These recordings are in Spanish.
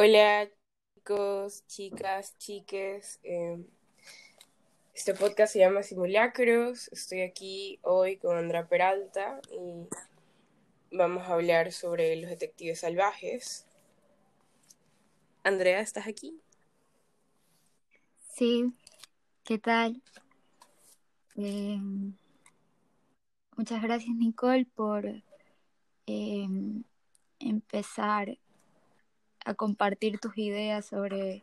Hola chicos, chicas, chiques. Eh, este podcast se llama Simulacros. Estoy aquí hoy con Andra Peralta y vamos a hablar sobre los detectives salvajes. Andrea, ¿estás aquí? Sí, ¿qué tal? Eh, muchas gracias Nicole por eh, empezar a compartir tus ideas sobre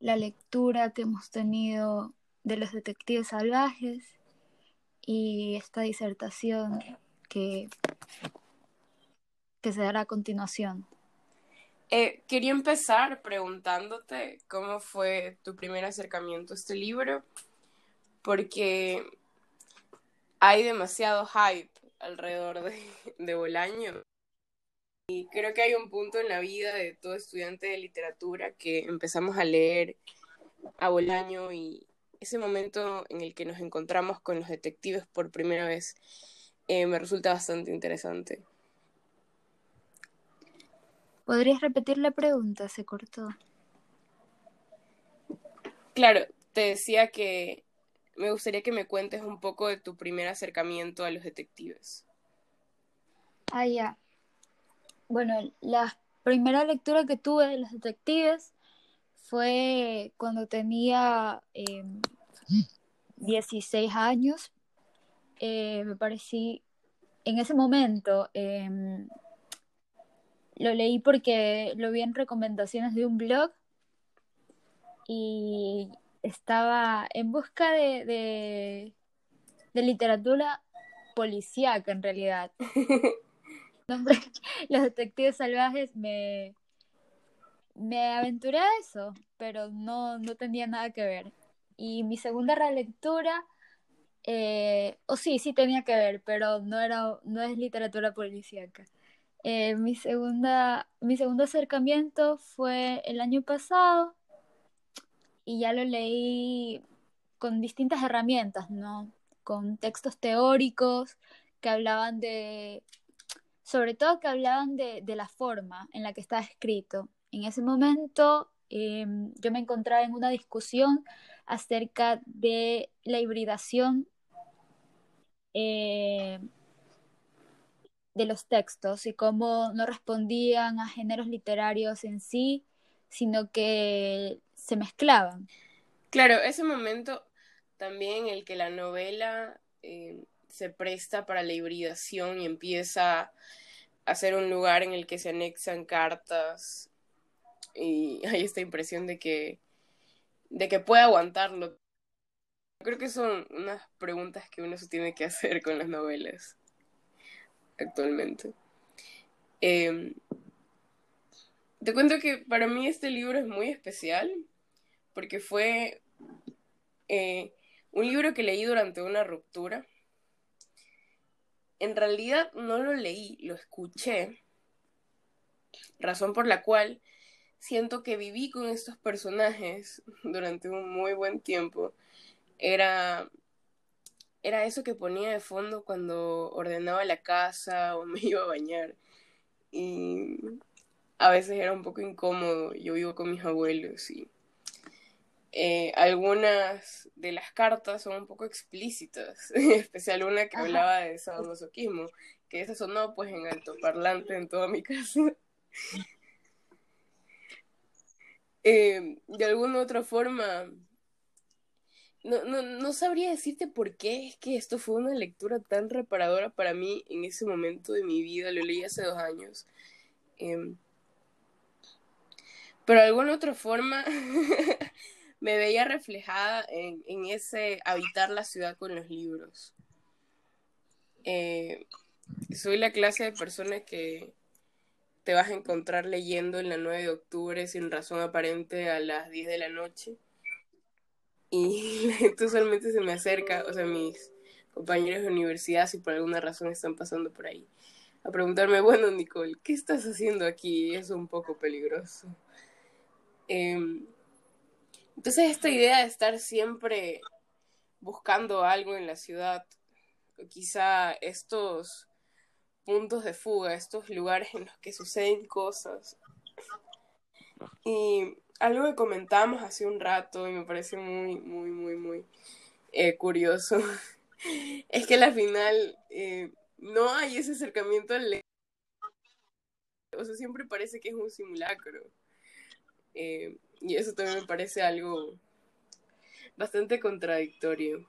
la lectura que hemos tenido de los detectives salvajes y esta disertación que, que se dará a continuación. Eh, quería empezar preguntándote cómo fue tu primer acercamiento a este libro, porque hay demasiado hype alrededor de, de Bolaño. Y creo que hay un punto en la vida de todo estudiante de literatura que empezamos a leer a Bolaño y ese momento en el que nos encontramos con los detectives por primera vez eh, me resulta bastante interesante. ¿Podrías repetir la pregunta? Se cortó. Claro, te decía que me gustaría que me cuentes un poco de tu primer acercamiento a los detectives. Ah, ya. Bueno, la primera lectura que tuve de los detectives fue cuando tenía eh, 16 años. Me parecí, en ese momento, eh, lo leí porque lo vi en recomendaciones de un blog y estaba en busca de, de, de literatura policíaca en realidad. Los detectives salvajes me, me aventuré a eso, pero no, no tenía nada que ver. Y mi segunda relectura, eh, o sí, sí tenía que ver, pero no, era, no es literatura policíaca. Eh, mi, segunda, mi segundo acercamiento fue el año pasado y ya lo leí con distintas herramientas, ¿no? Con textos teóricos que hablaban de, sobre todo que hablaban de, de la forma en la que está escrito. En ese momento eh, yo me encontraba en una discusión acerca de la hibridación eh, de los textos y cómo no respondían a géneros literarios en sí, sino que se mezclaban. Claro, ese momento también en el que la novela eh, se presta para la hibridación y empieza a ser un lugar en el que se anexan cartas y hay esta impresión de que de que puede aguantarlo. Creo que son unas preguntas que uno se tiene que hacer con las novelas actualmente. Eh, te cuento que para mí este libro es muy especial porque fue eh, un libro que leí durante una ruptura. En realidad no lo leí, lo escuché, razón por la cual siento que viví con estos personajes durante un muy buen tiempo. Era era eso que ponía de fondo cuando ordenaba la casa o me iba a bañar. Y a veces era un poco incómodo. Yo vivo con mis abuelos y eh, algunas de las cartas son un poco explícitas, en especial una que hablaba de sadomasoquismo, que esa sonó pues en altoparlante en toda mi casa. Eh, de alguna otra forma, no, no, no sabría decirte por qué es que esto fue una lectura tan reparadora para mí en ese momento de mi vida. Lo leí hace dos años. Eh, pero de alguna otra forma me veía reflejada en, en, ese habitar la ciudad con los libros. Eh, soy la clase de persona que te vas a encontrar leyendo en la 9 de octubre sin razón aparente a las 10 de la noche y la gente usualmente se me acerca, o sea, mis compañeros de universidad, si por alguna razón están pasando por ahí, a preguntarme, bueno, Nicole, ¿qué estás haciendo aquí? Es un poco peligroso. Eh, entonces, esta idea de estar siempre buscando algo en la ciudad, quizá estos puntos de fuga, estos lugares en los que suceden cosas, Y algo que comentábamos hace un rato y me parece muy, muy, muy, muy eh, curioso es que al final eh, no hay ese acercamiento al o sea, siempre parece que es un simulacro. Eh, y eso también me parece algo bastante contradictorio.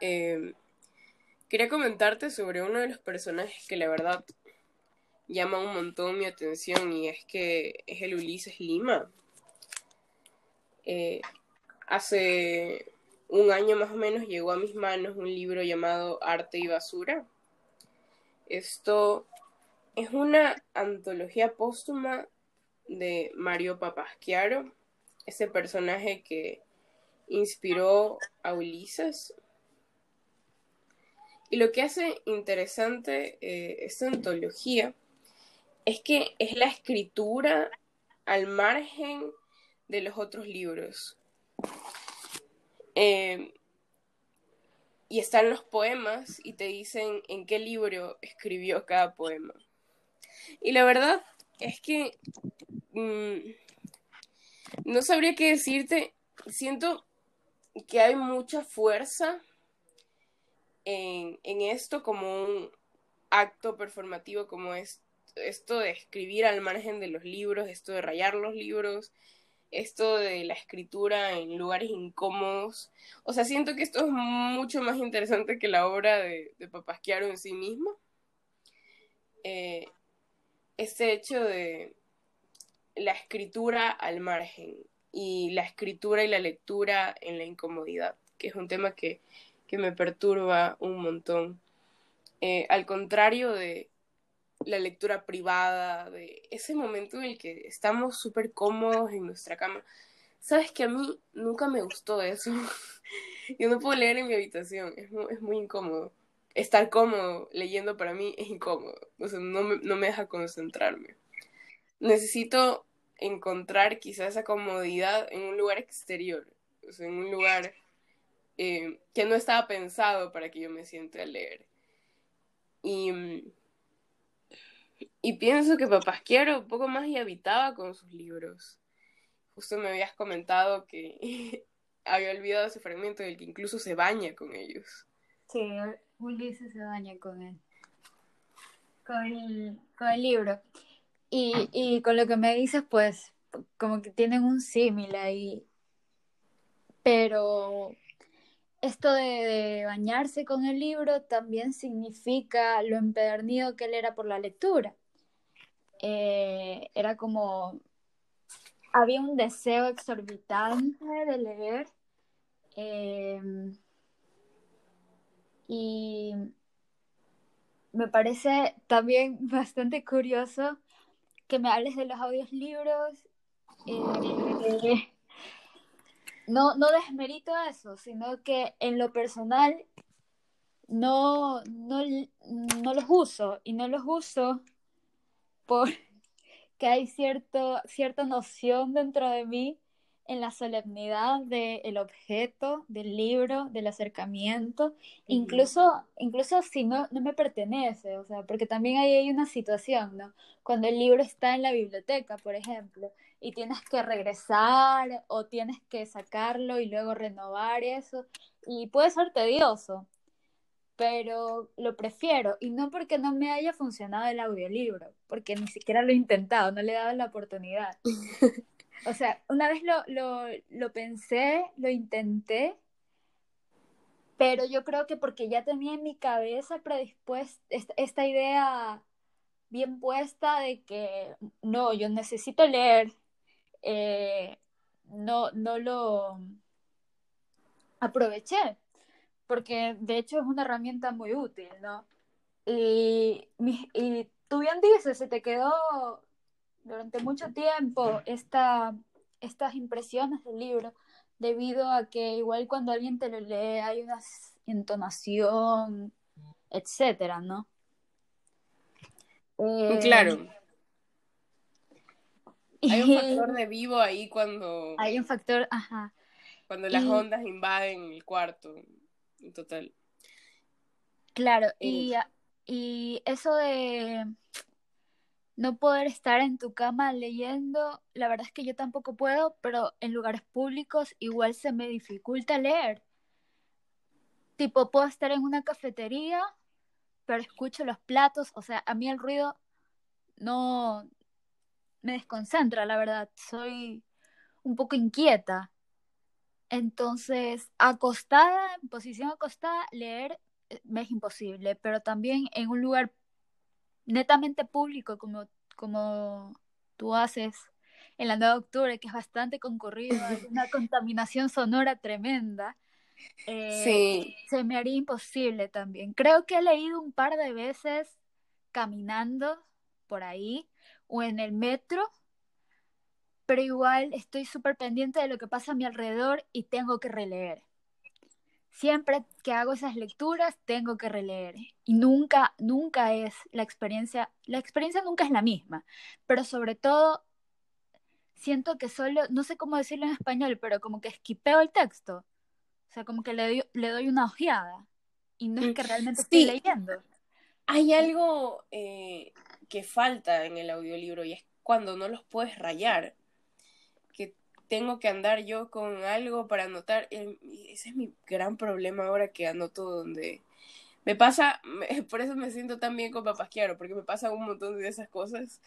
Eh, quería comentarte sobre uno de los personajes que la verdad llama un montón mi atención y es que es el Ulises Lima. Eh, hace un año más o menos llegó a mis manos un libro llamado Arte y Basura. Esto es una antología póstuma de Mario Papasquiaro, ese personaje que inspiró a Ulises. Y lo que hace interesante eh, esta antología es que es la escritura al margen de los otros libros. Eh, y están los poemas y te dicen en qué libro escribió cada poema. Y la verdad es que mm, no sabría qué decirte. Siento que hay mucha fuerza en, esto como un acto performativo, como es, esto de escribir al margen de los libros, esto de rayar los libros, esto de la escritura en lugares incómodos. O sea, siento que esto es mucho más interesante que la obra de, de Papasquiaro en sí mismo. Eh, este hecho de la escritura al margen y la escritura y la lectura en la incomodidad, que es un tema que, me perturba un montón. Eh, al contrario de la lectura privada, de ese momento en el que estamos súper cómodos en nuestra cama. Sabes que a mí nunca me gustó eso. Yo no puedo leer en mi habitación, es es muy incómodo estar cómodo leyendo para mí es incómodo, o sea, no me, no me deja concentrarme. Necesito encontrar quizás esa comodidad en un lugar exterior, o sea, en un lugar eh, que no estaba pensado para que yo me siente a leer. Y, y pienso que Papasquiaro un poco más y habitaba con sus libros. Justo me habías comentado que había olvidado ese fragmento del que incluso se baña con ellos. Sí, Ulises se daña con él. Con el, con el libro. Y, y con lo que me dices, pues, como que tienen un símil ahí. Pero esto de, bañarse con el libro también significa lo empedernido que él era por la lectura. Eh, era como, había un deseo exorbitante de leer. Eh, y me parece también bastante curioso que me hables de los audiolibros. Eh, no, no desmerito eso, sino que en lo personal no, no, no los uso y no los uso porque hay cierto, cierta noción dentro de mí en la solemnidad del objeto, del libro, del acercamiento, incluso, incluso si no, no me pertenece, o sea, porque también ahí hay una situación, ¿no? Cuando el libro está en la biblioteca, por ejemplo, y tienes que regresar o tienes que sacarlo y luego renovar eso, y puede ser tedioso, pero lo prefiero, y no porque no me haya funcionado el audiolibro, porque ni siquiera lo he intentado, no le he dado la oportunidad. O sea, una vez lo, lo, lo pensé, lo intenté, pero yo creo que porque ya tenía en mi cabeza predispuesta esta, idea bien puesta de que no, yo necesito leer, eh, no, no lo aproveché, porque de hecho es una herramienta muy útil, ¿no? Y, y tú bien dices, se te quedó durante mucho tiempo esta, estas impresiones del libro, debido a que igual cuando alguien te lo lee hay una entonación, etcétera, ¿no? Eh, claro. Hay un factor de vivo ahí cuando. Hay un factor, ajá. Cuando las ondas invaden el cuarto, en total. Claro, y, y eso de no poder estar en tu cama leyendo, la verdad es que yo tampoco puedo, pero en lugares públicos igual se me dificulta leer. Tipo, puedo estar en una cafetería, pero escucho los platos, o sea, a mí el ruido no me desconcentra, la verdad, soy un poco inquieta. Entonces, acostada, en posición acostada, leer eh, me es imposible, pero también en un lugar netamente público como, como tú haces en la 9 de octubre, que es bastante concurrido, hay una contaminación sonora tremenda, eh, se me haría imposible también. Creo que he leído un par de veces caminando por ahí o en el metro, pero igual estoy súper pendiente de lo que pasa a mi alrededor y tengo que releer siempre que hago esas lecturas tengo que releer. Y nunca, nunca es la experiencia, la experiencia nunca es la misma, pero sobre todo siento que solo, no sé cómo decirlo en español, pero como que esquipeo el texto, o sea, como que le doy, le doy una ojeada y no es que realmente estoy leyendo. Hay algo eh, que falta en el audiolibro y es cuando no los puedes rayar tengo que andar yo con algo para anotar. Ese es mi gran problema ahora que anoto donde... Me pasa, por eso me siento tan bien con Papasquiaro, porque me pasa un montón de esas cosas.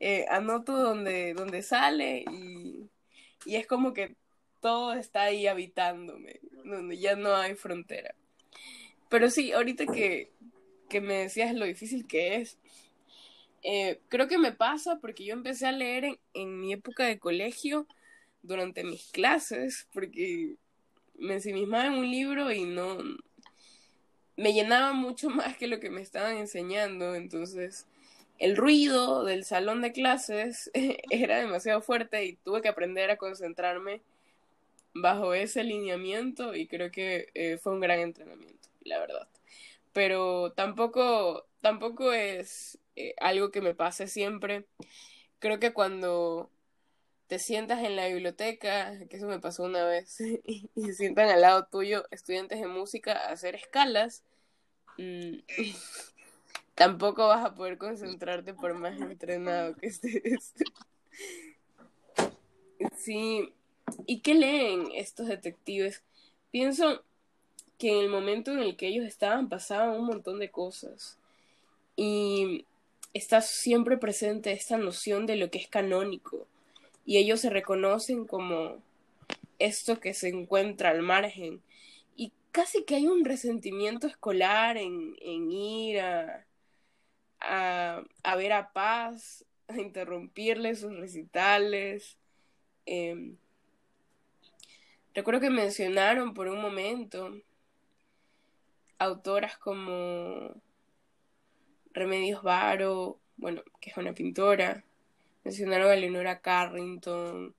Eh, anoto donde, donde sale y, y es como que todo está ahí habitándome, donde ya no hay frontera. Pero sí, ahorita que, que me decías lo difícil que es, eh, creo que me pasa porque yo empecé a leer en, en mi época de colegio durante mis clases, porque me ensimismaba en un libro y no me llenaba mucho más que lo que me estaban enseñando, entonces el ruido del salón de clases era demasiado fuerte y tuve que aprender a concentrarme bajo ese lineamiento y creo que eh, fue un gran entrenamiento, la verdad. Pero tampoco, tampoco es eh, algo que me pase siempre. Creo que cuando te sientas en la biblioteca, que eso me pasó una vez, y, se sientan al lado tuyo estudiantes de música a hacer escalas, mm, tampoco vas a poder concentrarte por más entrenado que estés. Sí, ¿y qué leen estos detectives? Pienso que en el momento en el que ellos estaban pasaban un montón de cosas y está siempre presente esta noción de lo que es canónico y ellos se reconocen como esto que se encuentra al margen. Y casi que hay un resentimiento escolar en, ir a, a, ver a Paz, a interrumpirle sus recitales. Em, recuerdo que mencionaron por un momento autoras como Remedios Varo, bueno, que es una pintora, mencionaron a Leonora Carrington,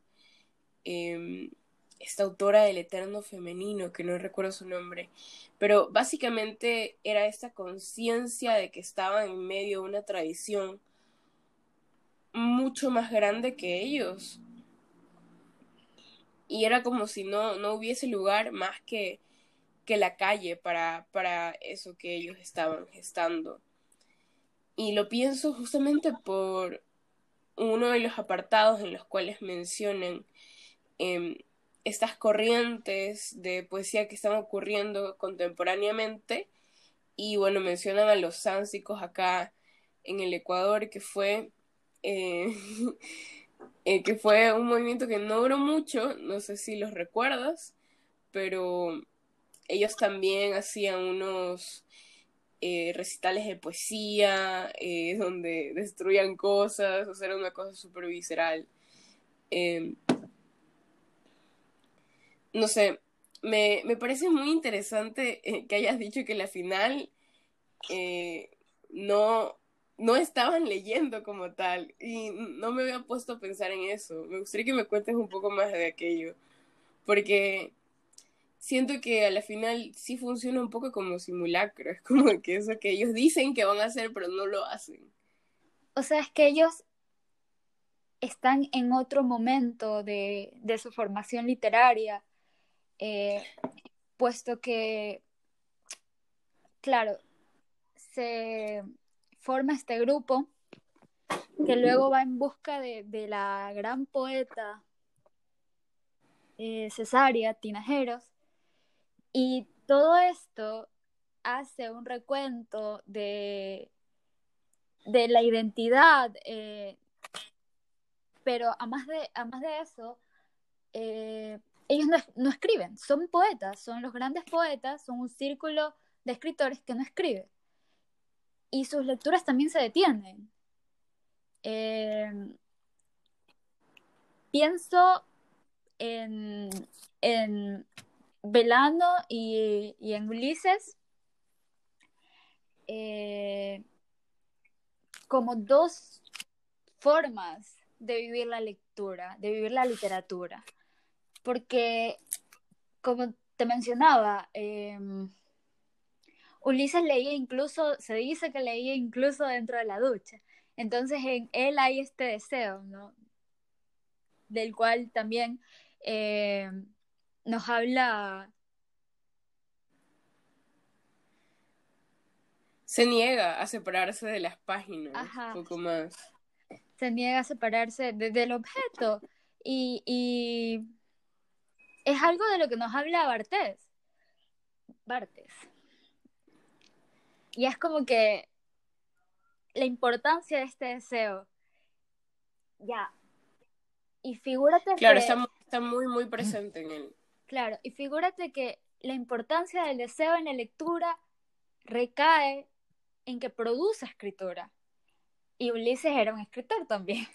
em, esta autora del Eterno Femenino, que no recuerdo su nombre, pero básicamente era esta conciencia de que estaban en medio de una tradición mucho más grande que ellos. Y era como si no, no hubiese lugar más que, que la calle para, para eso que ellos estaban gestando. Y lo pienso justamente por uno de los apartados en los cuales mencionan em, estas corrientes de poesía que están ocurriendo contemporáneamente. Y bueno, mencionan a los sánsicos acá en el Ecuador que fue eh, eh, que fue un movimiento que no duró mucho, no sé si los recuerdas, pero ellos también hacían unos eh, recitales de poesía, eh, donde destruían cosas, o sea, era una cosa súper visceral. Em, no sé, me, me, parece muy interesante eh, que hayas dicho que la final no, no estaban leyendo como tal, y no me había puesto a pensar en eso. Me gustaría que me cuentes un poco más de aquello, porque siento que a la final sí funciona un poco como simulacro, es como que eso que ellos dicen que van a hacer pero no lo hacen. O sea, es que ellos están en otro momento de, de su formación literaria, eh, puesto que, claro, se forma este grupo que luego va en busca de, de la gran poeta eh, Cesárea Tinajeros, y todo esto hace un recuento de, de la identidad, eh, pero a más de, de eso, eh, ellos no, no, escriben, son poetas, son los grandes poetas, son un círculo de escritores que no escriben. Y sus lecturas también se detienen. Eh, pienso en, en Velano y, y, en Ulises eh, como dos formas de vivir la lectura, de vivir la literatura. Porque, como te mencionaba, eh, Ulises leía incluso, se dice que leía incluso dentro de la ducha. Entonces en él hay este deseo, ¿no? Del cual también eh, nos habla... Se niega a separarse de las páginas, un poco más. Se niega a separarse de, del objeto. Y, y, es algo de lo que nos habla Bartés. Bartés. Y es como que la importancia de este deseo. Ya. Y figúrate claro, está, está muy, muy presente en él. Claro, y figúrate que la importancia del deseo en la lectura recae en que produce escritura. Y Ulises era un escritor también.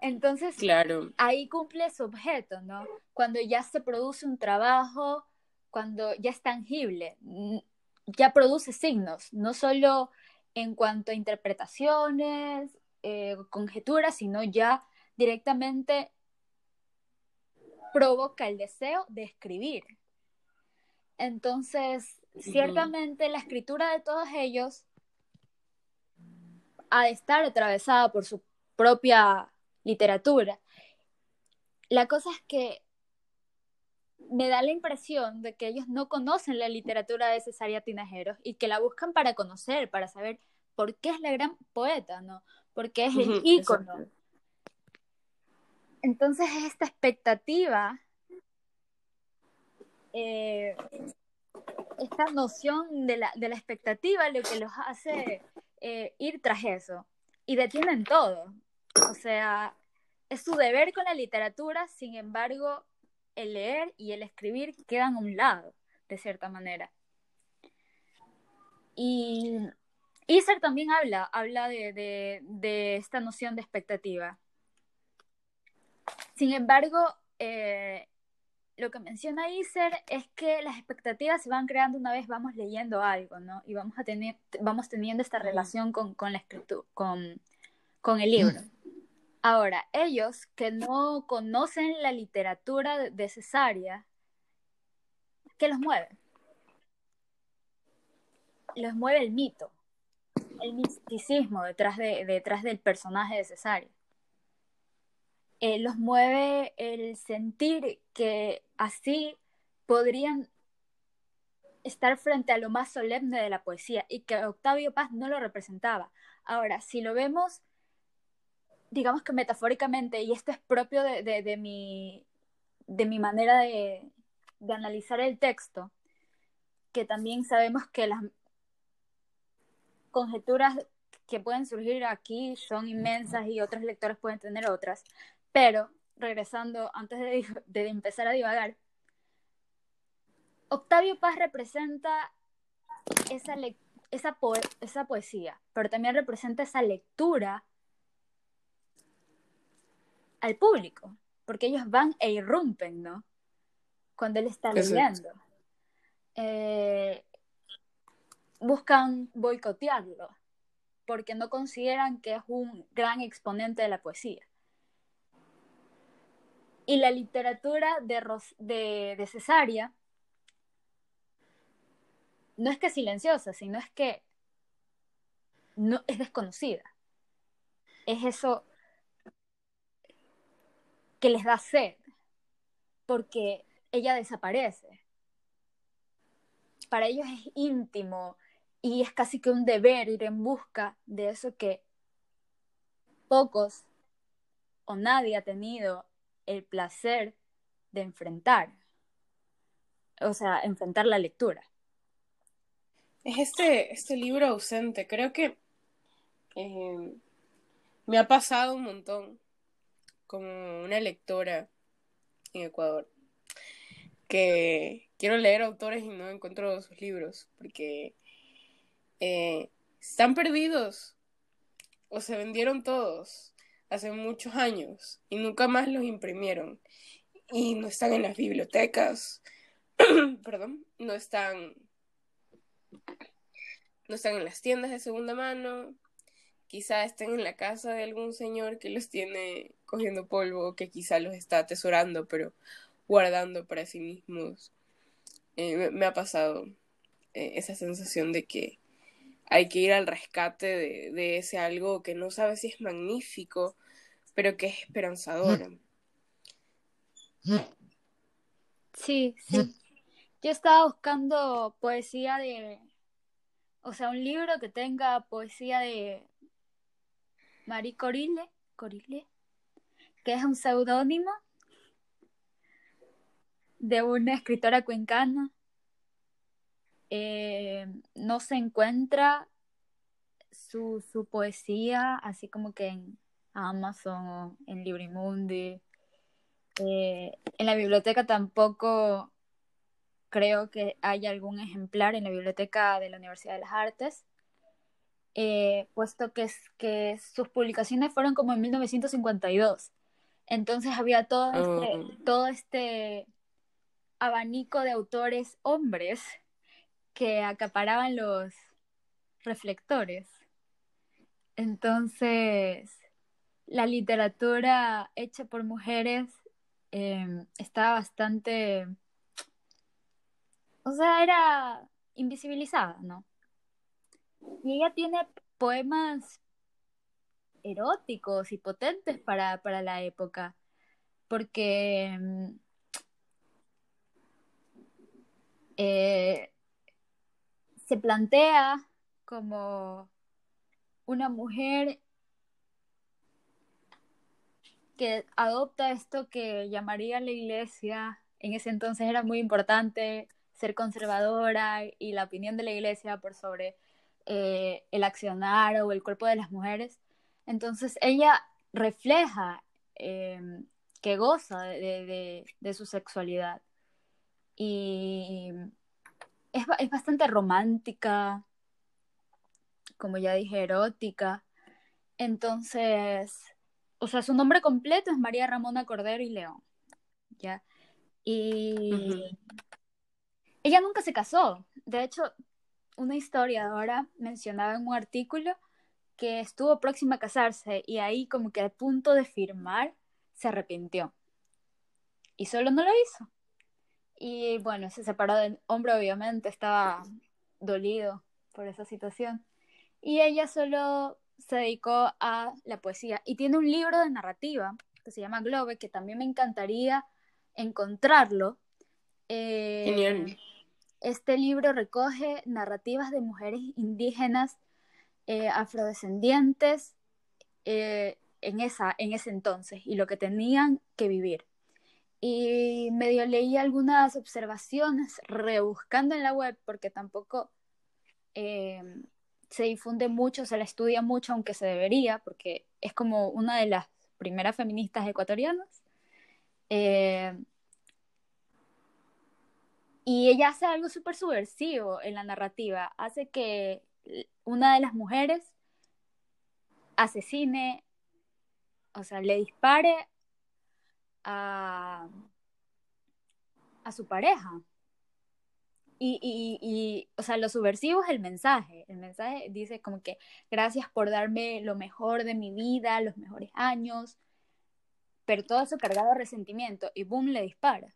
Entonces, claro. ahí cumple su objeto, ¿no? Cuando ya se produce un trabajo, cuando ya es tangible, ya produce signos, no solo en cuanto a interpretaciones, eh, conjeturas, sino ya directamente provoca el deseo de escribir. Entonces, ciertamente la escritura de todos ellos ha de estar atravesada por su propia literatura. La cosa es que me da la impresión de que ellos no conocen la literatura de Cesaria Tinajeros y que la buscan para conocer, para saber por qué es la gran poeta, ¿no? Porque es el ícono. Entonces esta expectativa, eh, esta noción de la, de la, expectativa lo que los hace eh, ir tras eso. Y detienen todo. O sea, es su deber con la literatura, sin embargo, el leer y el escribir quedan a un lado, de cierta manera. Y Iser también habla, habla de, de, esta noción de expectativa. Sin embargo, eh, lo que menciona Iser es que las expectativas se van creando una vez vamos leyendo algo, ¿no? Y vamos, a tener, vamos teniendo esta relación con, con la escritura, con, con el libro. Ahora, ellos que no conocen la literatura de Cesárea, ¿qué los mueve? Los mueve el mito, el misticismo detrás, de, detrás del personaje de Cesárea. Eh, los mueve el sentir que así podrían estar frente a lo más solemne de la poesía y que Octavio Paz no lo representaba. Ahora, si lo vemos digamos que metafóricamente, y esto es propio de, de, mi, de mi manera de, de analizar el texto, que también sabemos que las conjeturas que pueden surgir aquí son inmensas y otros lectores pueden tener otras, pero regresando antes de, de empezar a divagar, Octavio Paz representa esa, esa, esa poesía, pero también representa esa lectura al público, porque ellos van e irrumpen, ¿no? Cuando él está leyendo. Eh, buscan boicotearlo, porque no consideran que es un gran exponente de la poesía. Y la literatura de, de, de Cesárea no es que silenciosa, sino es que no es desconocida. Es eso que les da sed, porque ella desaparece. Para ellos es íntimo y es casi que un deber ir en busca de eso que pocos o nadie ha tenido el placer de enfrentar, o sea, enfrentar la lectura. Es este, este libro ausente, creo que eh, me ha pasado un montón como una lectora en Ecuador que quiero leer autores y no encuentro sus libros porque eh, están perdidos o se vendieron todos hace muchos años y nunca más los imprimieron. Y no están en las bibliotecas, perdón, no están no están en las tiendas de segunda mano, quizá estén en la casa de algún señor que los tiene cogiendo polvo, que quizá los está atesorando, pero guardando para sí mismos. Eh, me, ha pasado eh, esa sensación de que hay que ir al rescate de, ese algo que no sabe si es magnífico, pero que es esperanzador. Sí, sí. Yo estaba buscando poesía de, o sea, un libro que tenga poesía de Marie Corile, Corile, que es un seudónimo de una escritora cuencana eh, no se encuentra su, su, poesía así como que en Amazon o en Librimundi. Eh, en la biblioteca tampoco creo que haya algún ejemplar en la biblioteca de la Universidad de las Artes, eh, puesto que, que sus publicaciones fueron como en 1952. Entonces había todo este, oh. todo este abanico de autores hombres que acaparaban los reflectores. Entonces, la literatura hecha por mujeres em, estaba bastante, o sea, era invisibilizada, ¿no? Y ella tiene poemas eróticos y potentes para, para la época, porque em, eh, se plantea como una mujer que adopta esto que llamaría la iglesia, en ese entonces era muy importante ser conservadora y la opinión de la iglesia por sobre eh, el accionar o el cuerpo de las mujeres. Entonces ella refleja em, que goza de, su sexualidad. Y es, bastante romántica, como ya dije, erótica. Entonces, o sea, su nombre completo es María Ramona Cordero y León. ¿Ya? Y ella nunca se casó. De hecho, una historiadora mencionaba en un artículo que estuvo próxima a casarse y ahí como que a punto de firmar se arrepintió. Y solo no lo hizo. Y bueno, se separó del hombre, obviamente, estaba dolido por esa situación. Y ella solo se dedicó a la poesía. Y tiene un libro de narrativa que se llama Globe, que también me encantaría encontrarlo. Eh, Genial. Este libro recoge narrativas de mujeres indígenas eh, afrodescendientes eh, en, esa, en ese entonces y lo que tenían que vivir y medio leí algunas observaciones rebuscando en la web porque tampoco eh, se difunde mucho, se la estudia mucho, aunque se debería, porque es como una de las primeras feministas ecuatorianas. Eh, y ella hace algo súper subversivo en la narrativa, hace que una de las mujeres asesine, o sea, le dispare a, su pareja. Y, y, y, o sea, lo subversivo es el mensaje. El mensaje dice como que gracias por darme lo mejor de mi vida, los mejores años, pero todo eso cargado de resentimiento y boom, le dispara.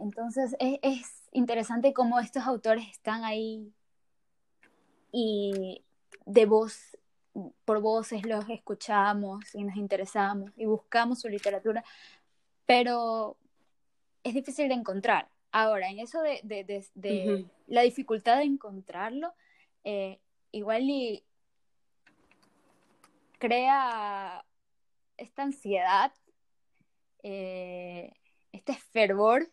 Entonces es, es interesante cómo estos autores están ahí y de voz por voces los escuchamos y nos interesamos y buscamos su literatura, pero es difícil de encontrar. Ahora, en eso de, de, la dificultad de encontrarlo, eh, igual y crea esta ansiedad, eh, este fervor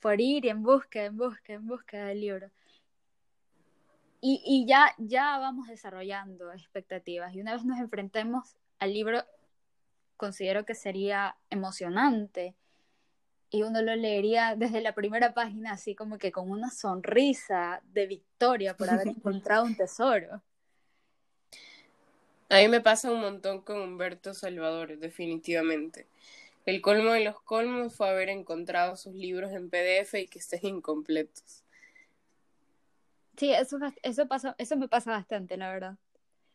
por ir en busca, en busca, en busca del libro. Y, y, ya, ya vamos desarrollando expectativas. Y una vez nos enfrentemos al libro, considero que sería emocionante. Y uno lo leería desde la primera página, así como que con una sonrisa de victoria por haber encontrado un tesoro. A mí me pasa un montón con Humberto Salvador, definitivamente. El colmo de los colmos fue haber encontrado sus libros en PDF y que estén incompletos. Sí, eso, eso, pasa, eso me pasa bastante, la verdad.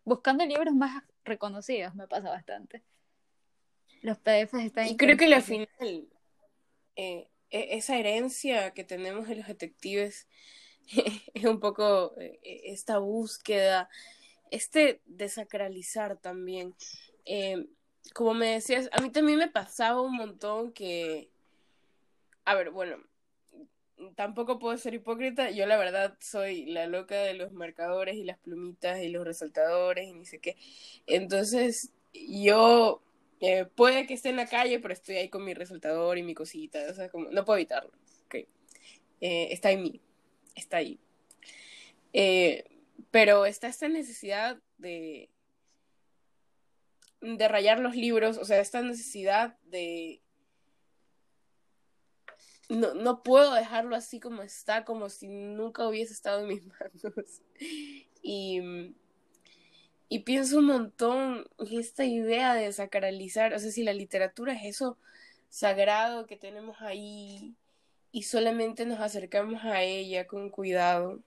Buscando libros más reconocidos me pasa bastante. Los PDFs están... Y creo que al final, eh, e, esa herencia que tenemos de los detectives es un poco eh, esta búsqueda este desacralizar también. Eh, como me decías, a mí también me pasaba un montón que, a ver, bueno, tampoco puedo ser hipócrita, yo la verdad soy la loca de los marcadores y las plumitas y los resaltadores y ni sé qué. Entonces, yo eh, puede que esté en la calle, pero estoy ahí con mi resaltador y mi cosita, o sea, como, no puedo evitarlo. Okay. Eh, está en mí, está ahí. Eh, pero está esta necesidad de, de rayar los libros, o sea, esta necesidad de... No, no puedo dejarlo así como está, como si nunca hubiese estado en mis manos. Y, y pienso un montón en esta idea de sacralizar, o sea, si la literatura es eso sagrado que tenemos ahí y solamente nos acercamos a ella con cuidado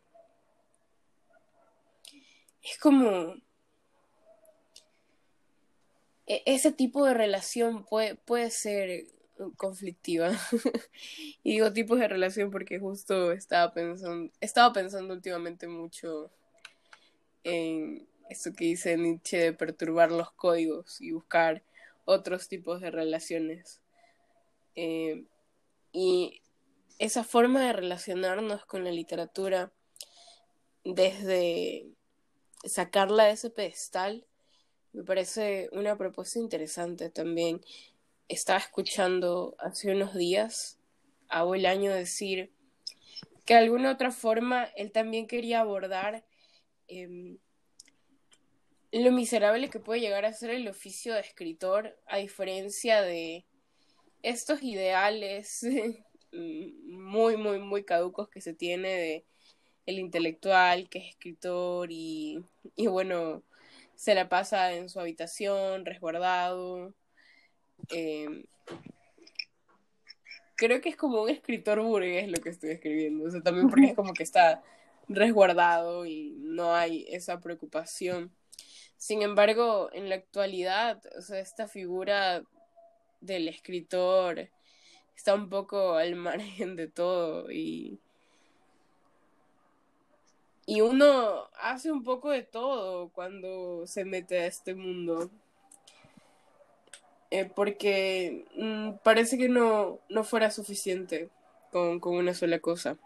es como e-, ese tipo de relación puede, puede ser conflictiva. y digo tipos de relación porque justo estaba pensando, estaba pensando últimamente mucho en eso que dice Nietzsche de perturbar los códigos y buscar otros tipos de relaciones. Eh, y esa forma de relacionarnos con la literatura desde sacarla de ese pedestal me parece una propuesta interesante también. Estaba escuchando hace unos días a Año decir que de alguna otra forma él también quería abordar em, lo miserable que puede llegar a ser el oficio de escritor, a diferencia de estos ideales muy, muy, muy caducos que se tiene de el intelectual que es escritor y, y bueno, se la pasa en su habitación, resguardado. Em, creo que es como un escritor burgués lo que estoy escribiendo, o sea, también porque es como que está resguardado y no hay esa preocupación. Sin embargo, en la actualidad, o sea, esta figura del escritor está un poco al margen de todo y y uno hace un poco de todo cuando se mete a este mundo. Eh, porque mm, parece que no, no fuera suficiente con, con una sola cosa.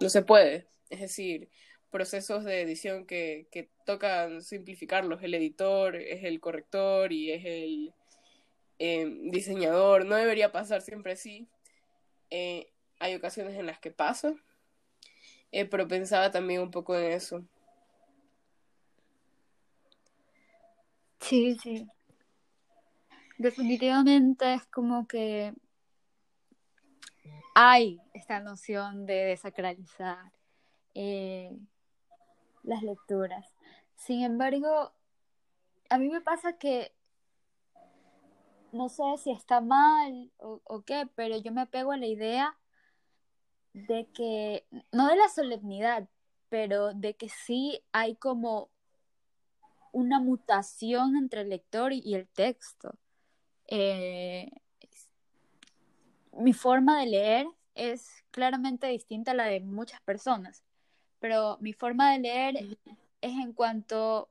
No se puede. Es decir, procesos de edición que, que tocan simplificarlos. El editor es el corrector y es el eh, diseñador. No debería pasar siempre así. Eh, hay ocasiones en las que pasa, eh, pero pensaba también un poco en eso. Sí, sí. Definitivamente es como que hay esta noción de desacralizar eh, las lecturas. Sin embargo, a mí me pasa que no sé si está mal o, o qué, pero yo me apego a la idea de que, no de la solemnidad, pero de que sí hay como una mutación entre el lector y el texto. Eh, mi forma de leer es claramente distinta a la de muchas personas, pero mi forma de leer es en cuanto,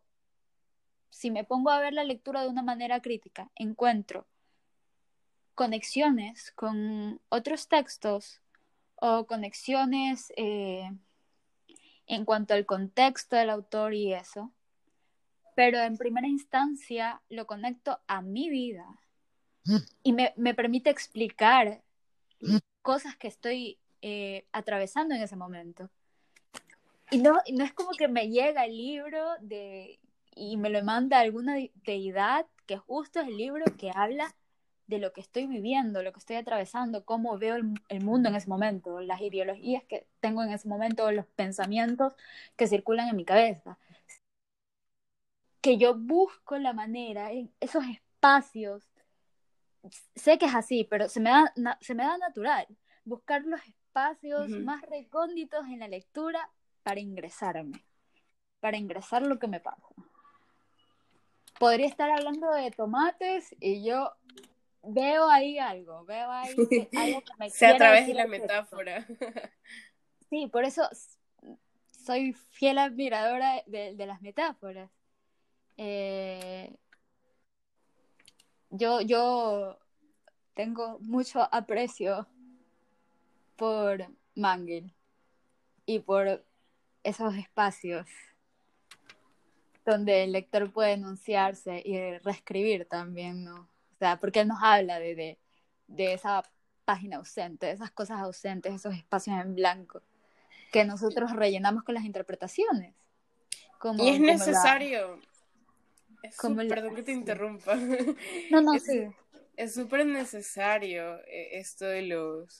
si me pongo a ver la lectura de una manera crítica, encuentro conexiones con otros textos o conexiones eh, en cuanto al contexto del autor y eso, pero en primera instancia lo conecto a mi vida y me, me permite explicar cosas que estoy eh, atravesando en ese momento. Y no, no es como que me llega el libro de, y me lo manda alguna deidad, que justo es el libro que habla de lo que estoy viviendo, lo que estoy atravesando, cómo veo el, el, mundo en ese momento, las ideologías que tengo en ese momento, los pensamientos que circulan en mi cabeza. Que yo busco la manera, esos espacios, sé que es así, pero se me da, se me da natural, buscar los espacios más recónditos en la lectura para ingresarme, para ingresar lo que me pasa. Podría estar hablando de tomates y yo veo ahí algo, veo ahí algo que me Sea a través de la metáfora. Sí, por eso soy fiel admiradora de, de las metáforas. Eh, yo, yo tengo mucho aprecio por Mangel y por esos espacios donde el lector puede enunciarse y reescribir también, ¿no? O sea, porque él nos habla de, de, esa página ausente, de esas cosas ausentes, esos espacios en blanco, que nosotros rellenamos con las interpretaciones. y es necesario. Perdón que te interrumpa. No, no, sí. Es súper necesario eh, esto de los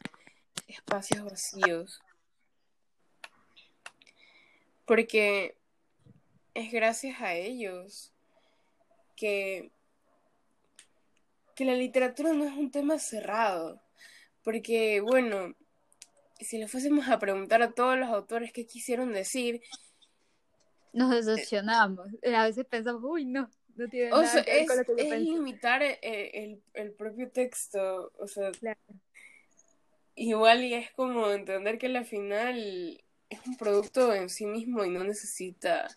espacios vacíos. Porque es gracias a ellos que que la literatura no es un tema cerrado, porque bueno, si le fuésemos a preguntar a todos los autores qué quisieron decir, nos decepcionamos. A veces pensamos, uy, no, no tiene nada que ver con lo que yo es limitar el, el, propio texto, o sea, igual y es como entender que la final es un producto en sí mismo y no necesita,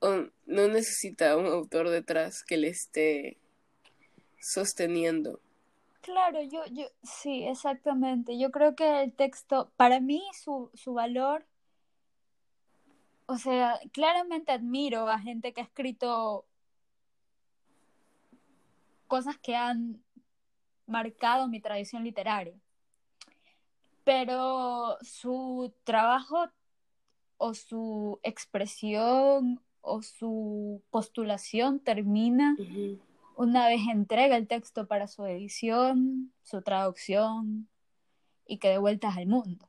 no necesita un autor detrás que le esté sosteniendo. Claro, yo, yo, sí, exactamente. Yo creo que el texto, para mí, su, su valor, o sea, claramente admiro a gente que ha escrito cosas que han marcado mi tradición literaria. Pero su trabajo o su expresión o su postulación termina una vez entrega el texto para su edición, su traducción y que de vueltas al mundo.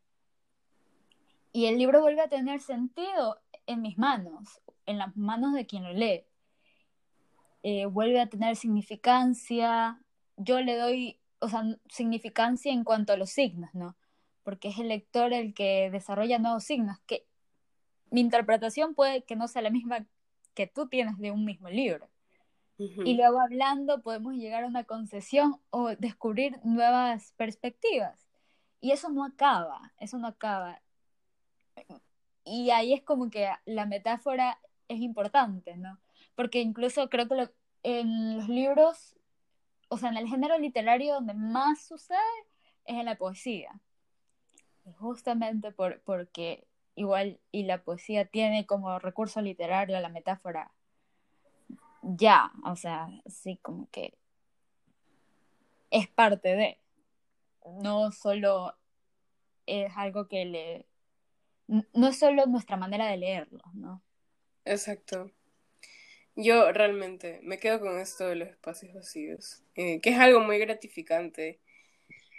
Y el libro vuelve a tener sentido en mis manos, en las manos de quien lo lee. Eh, vuelve a tener significancia. Yo le doy, o sea, significancia en cuanto a los signos, ¿no? Porque es el lector el que desarrolla nuevos signos, que mi interpretación puede que no sea la misma que tú tienes de un mismo libro y luego hablando podemos llegar a una concesión o descubrir nuevas perspectivas. Y eso no acaba, eso no acaba. Y ahí es como que la metáfora es importante, ¿no? Porque incluso creo que en los libros, o sea, en el género literario donde más sucede es en la poesía. Justamente por, porque igual, y la poesía tiene como recurso literario la metáfora ya, o sea, sí, como que es parte de, no solo es algo que le, no es solo nuestra manera de leerlo, ¿no? Exacto. Yo realmente me quedo con esto de los espacios vacíos, eh, que es algo muy gratificante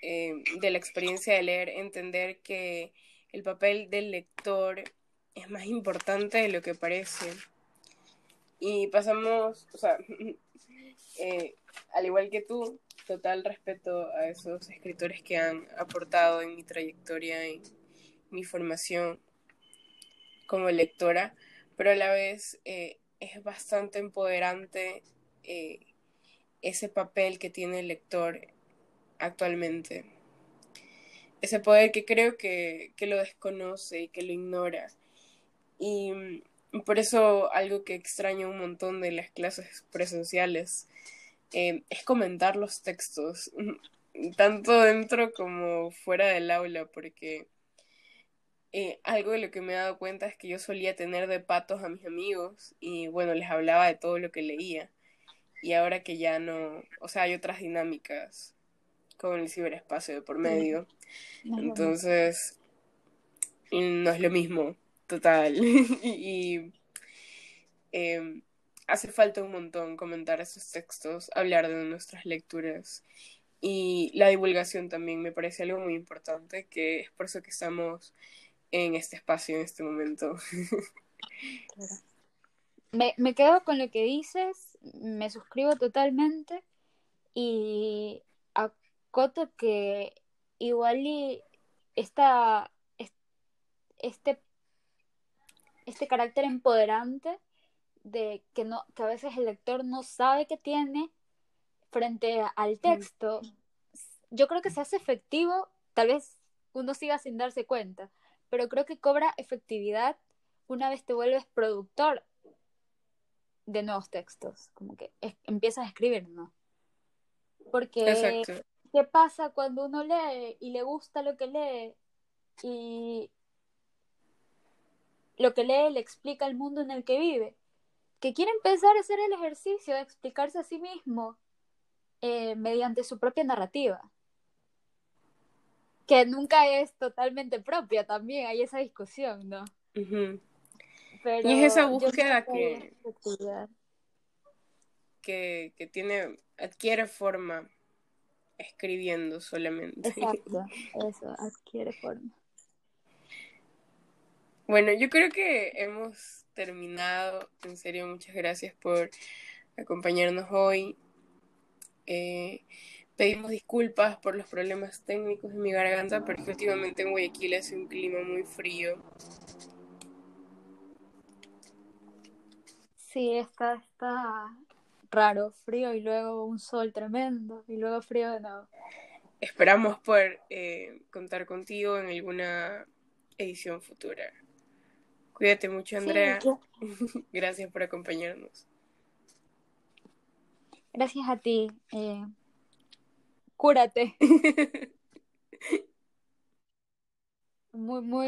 eh, de la experiencia de leer, entender que el papel del lector es más importante de lo que parece. Y pasamos, o sea, eh, al igual que tú, total respeto a esos escritores que han aportado en mi trayectoria, mi formación como lectora, pero a la vez eh, es bastante empoderante eh, ese papel que tiene el lector actualmente. Ese poder que creo que, que lo desconoce y que lo ignora. Y por eso algo que extraño un montón de las clases presenciales eh, es comentar los textos, tanto dentro como fuera del aula, porque eh, algo de lo que me he dado cuenta es que yo solía tener de patos a mis amigos y bueno, les hablaba de todo lo que leía. Y ahora que ya no, o sea, hay otras dinámicas con el ciberespacio de por medio. Entonces, no es lo mismo, total. y em, hace falta un montón comentar esos textos, hablar de nuestras lecturas. Y la divulgación también me parece algo muy importante, que es por eso que estamos en este espacio en este momento. Me, me quedo con lo que dices, me suscribo totalmente y acoto que igual y esta, este, este carácter empoderante de que, no, que a veces el lector no sabe que tiene frente al texto, yo creo que se hace efectivo, tal vez uno siga sin darse cuenta, pero creo que cobra efectividad una vez te vuelves productor de nuevos textos, como que empiezas a escribir, ¿no? Porque, ¿qué pasa cuando uno lee y le gusta lo que lee y lo que lee le explica el mundo en el que vive? Que quiere empezar a hacer el ejercicio de explicarse a sí mismo eh, mediante su propia narrativa que nunca es totalmente propia también, hay esa discusión, ¿no? y es esa búsqueda que, que, que, tiene, adquiere forma escribiendo solamente. Exacto, eso, adquiere forma. Bueno, yo creo que hemos terminado. En serio, muchas gracias por acompañarnos hoy. Eh, Pedimos disculpas por los problemas técnicos de mi garganta, pero efectivamente en Guayaquil hace un clima muy frío. Sí, está, está raro, frío y luego un sol tremendo y luego frío de nuevo. Esperamos poder eh, contar contigo en alguna edición futura. Cuídate mucho, Andrea. Gracias por acompañarnos. Gracias a ti. Eh, cúrate. muy, muy